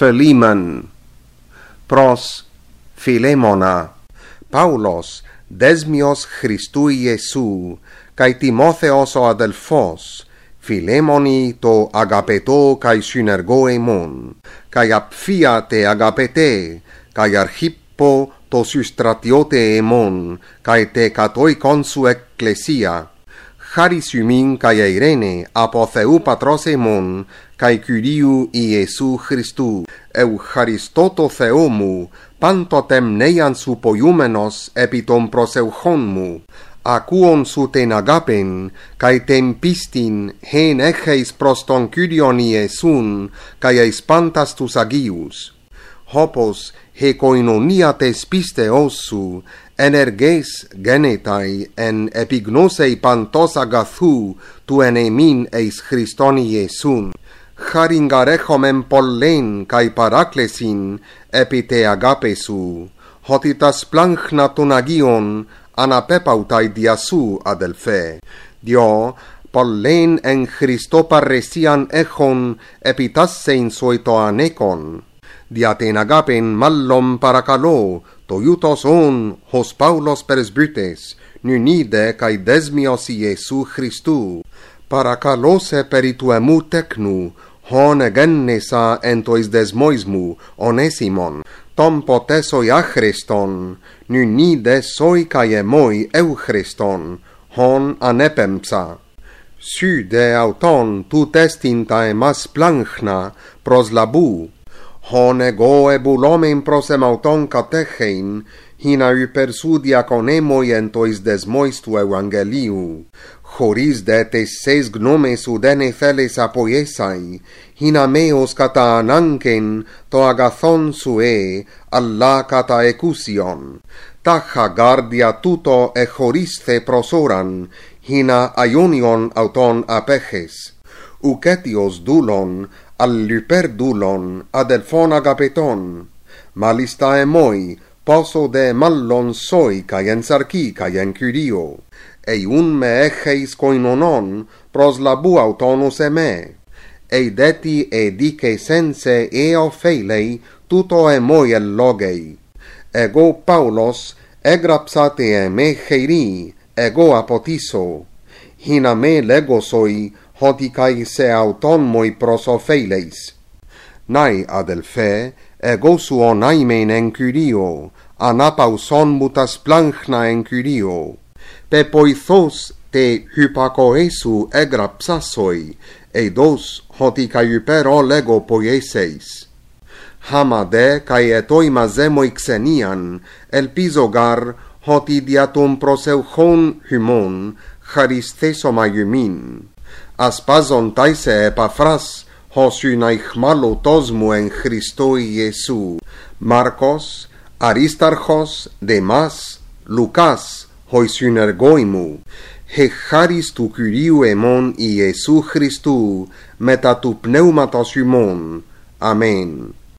Philemon pros Philemona Paulos desmios Christou Iesou kai Timotheos o Adelphos Philemoni to agapeto kai synergoemon kai apphia te agapete kai Archippo to systratiote emon kai te katoi consu ecclesia katoi consu ecclesia Irene apotheu patros emon, cae curiu Iesu Christu, eu charistoto theomu, pantotem neian supoiumenos epitom proseuchonmu, acuon su ten agapen, kai tem pistin hen echeis proston curion Iesun, cae espantas tus agius hopos piste osu, energes genetai en epignosei pantos agathu tu enemin eis Christoni Iesun charingarechom em pollen kai paraklesin epite agapesu hotitas planchna ton agion anapepautai diasu adelfe dio pollen en Christo parresian echon epitasein soito anekon diaten agapen mallom parakalo, toiutos on hos paulos peresbutes, nunide cae desmios Iesu Christou, parakalose perituemu teknu, hon egennesa entois desmoismu, onesimon, tom potesoi achriston, nunide soi cae emoi euchriston, hon anepemsa. de auton tu testinta emas planchna, pros labu, hon ego ebulomen prosemauton katechein, hina hypersudia conemos entois desmoistu evangeliu, choris de tesses gnomes udene feles apoiesai, hina meos kata ananken to agathon sue, alla kata ecusion, tacha gardia tuto e choriste prosoran, hina aionion auton apeches, ucetios dulon, alliperdulon, adelfon agapeton, malista emoi, poso de mallon soi cae ensarchi cae encurio, eiun me echeis koinonon pros labu autonus e me, e dice sense eo feilei tuto emoi el logei. Ego Paulos egrapsate e me cheiri, ego apotiso, hina me legosoi ότι καί σε αυτόν μοι προσοφέλεις. Ναι, αδελφέ, εγώ σου ονάιμεν εν Κυρίω, ανάπαυσον μου τας πλάγχνα εν Κυρίω. Πεποιθώς τε χυπακοέσου έγραψασοι, εδώς ότι καί υπέρο λέγω ποιέσεεις. Χάμα δε καί ετοί μαζέμοι ξενίαν, ελπίζω γαρ, ότι δια των προσευχών χυμών, χαριστέσω μαγιμήν ασπάζοντας επαφράς όσουν αιχμαλωτός μου εν Χριστώ Ιησού. Μάρκος, Αρίσταρχος, Δεμάς, Λουκάς, ο συνεργοί μου, χάρις του Κυρίου εμών Ιησού Χριστού, μετά του πνεύματος ημών. Αμέν.